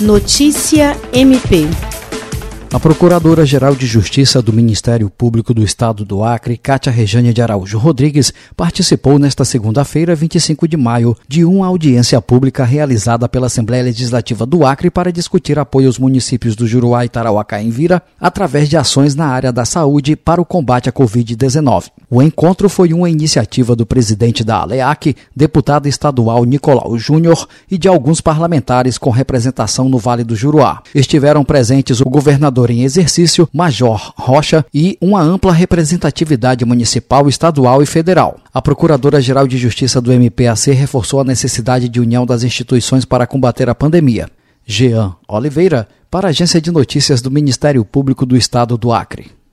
Notícia MP. A Procuradora-Geral de Justiça do Ministério Público do Estado do Acre, Cátia Rejane de Araújo Rodrigues, participou nesta segunda-feira, 25 de maio, de uma audiência pública realizada pela Assembleia Legislativa do Acre para discutir apoio aos municípios do Juruá e Tarauacá em Vira, através de ações na área da saúde para o combate à Covid-19. O encontro foi uma iniciativa do presidente da ALEAC, deputado estadual Nicolau Júnior, e de alguns parlamentares com representação no Vale do Juruá. Estiveram presentes o governador governador em exercício, Major Rocha, e uma ampla representatividade municipal, estadual e federal. A Procuradora-Geral de Justiça do MPAC reforçou a necessidade de união das instituições para combater a pandemia. Jean Oliveira, para a Agência de Notícias do Ministério Público do Estado do Acre.